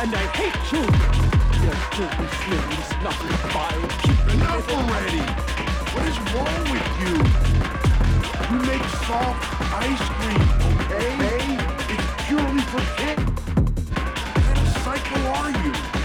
and I hate children. Your dirty feelings, nothing vile. Enough already! What is wrong with you? You make soft ice cream, okay? It's purely for kids. What kind of psycho are you?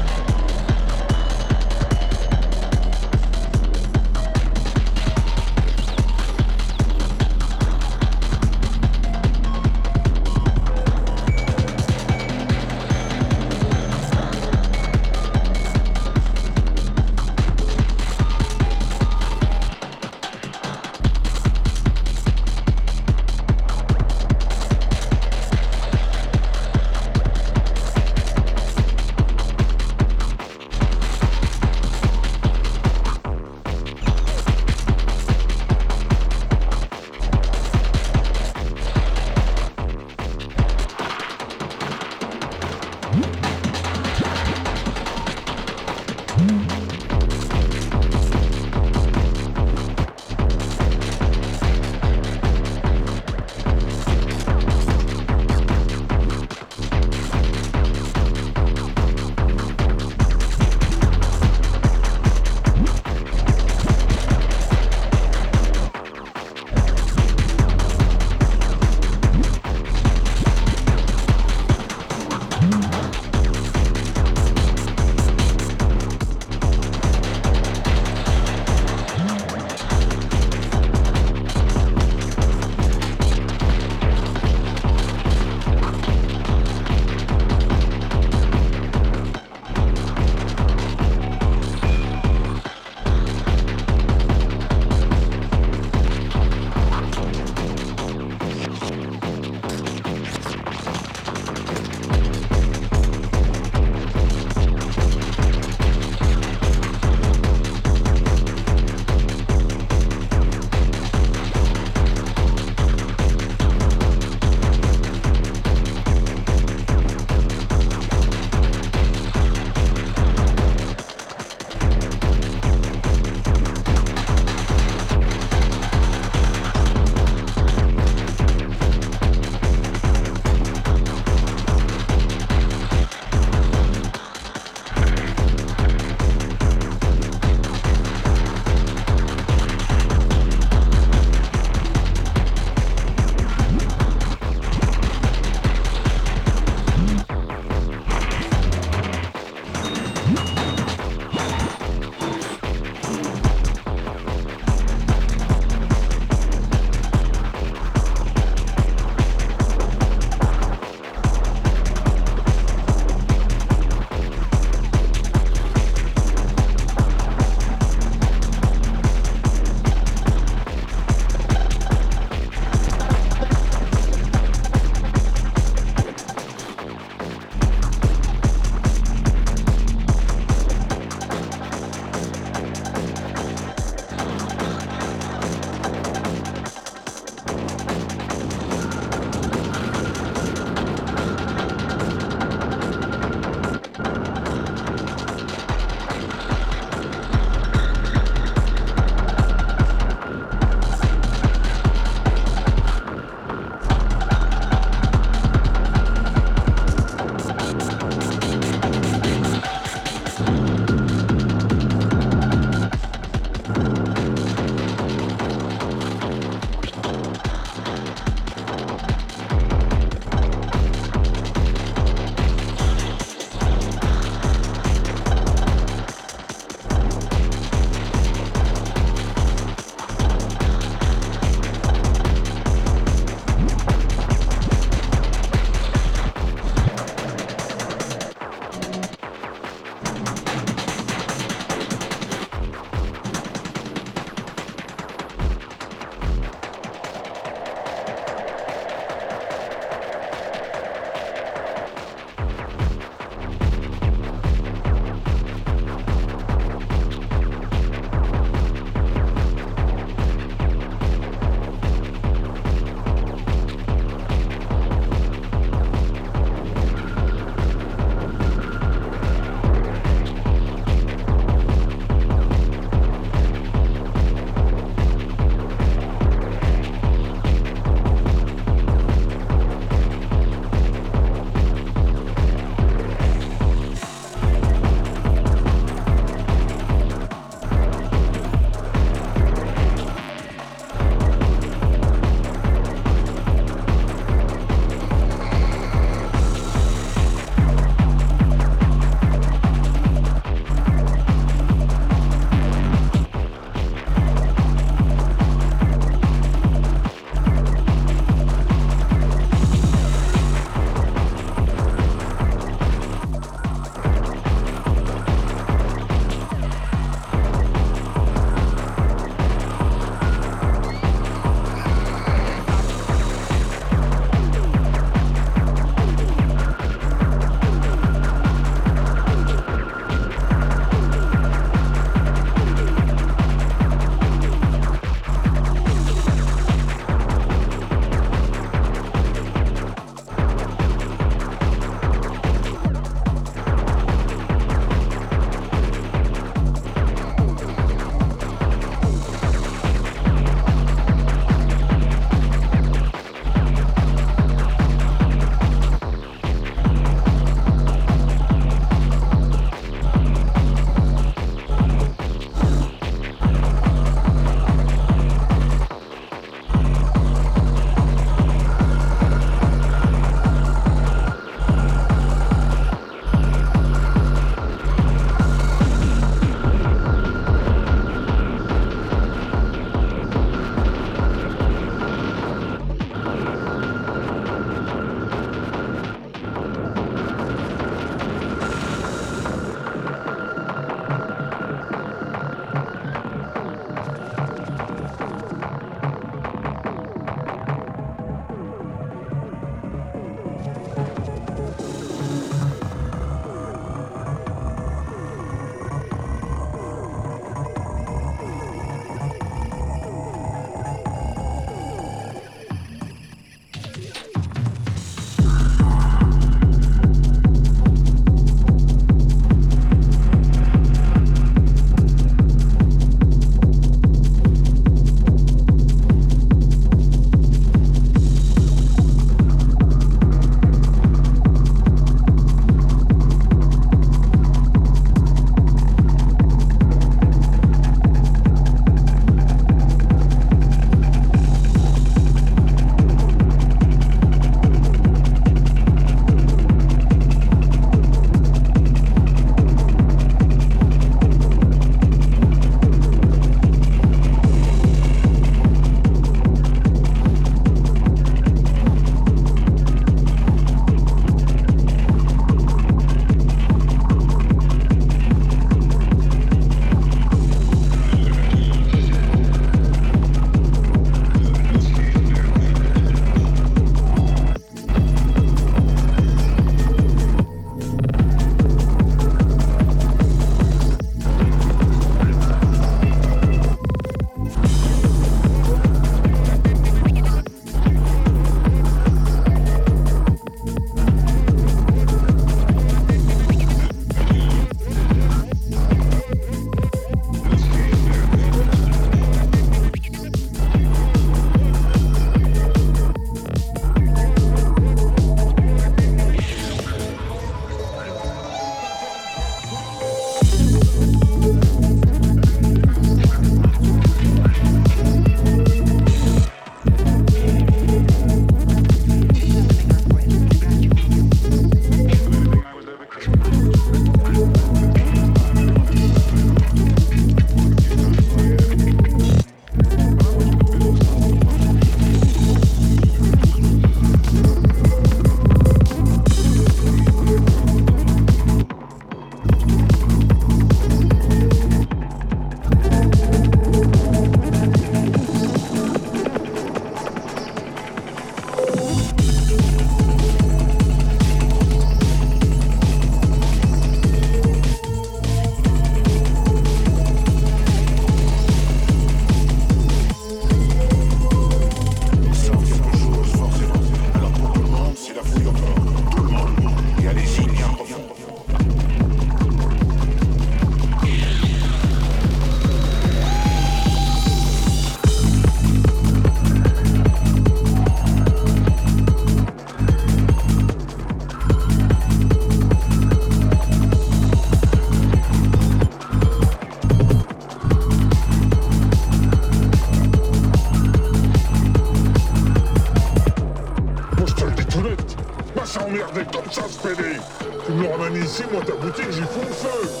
Tu me ramènes ici, moi, ta boutique, j'y fous le feu.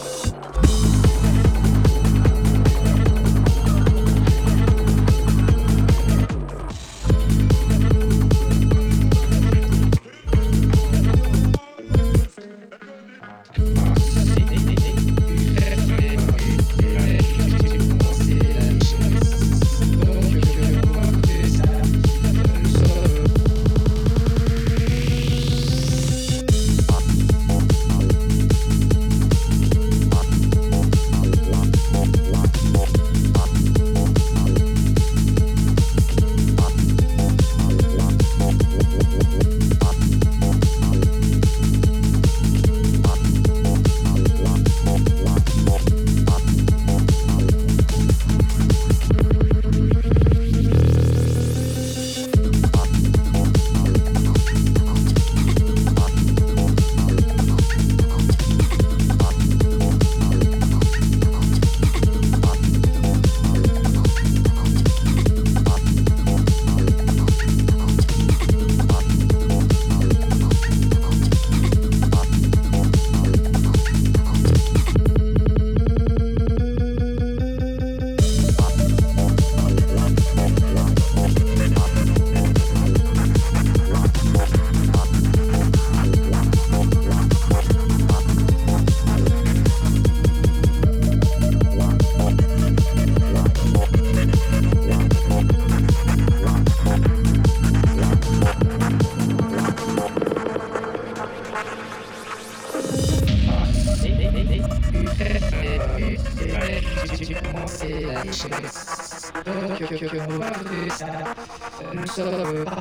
있어요.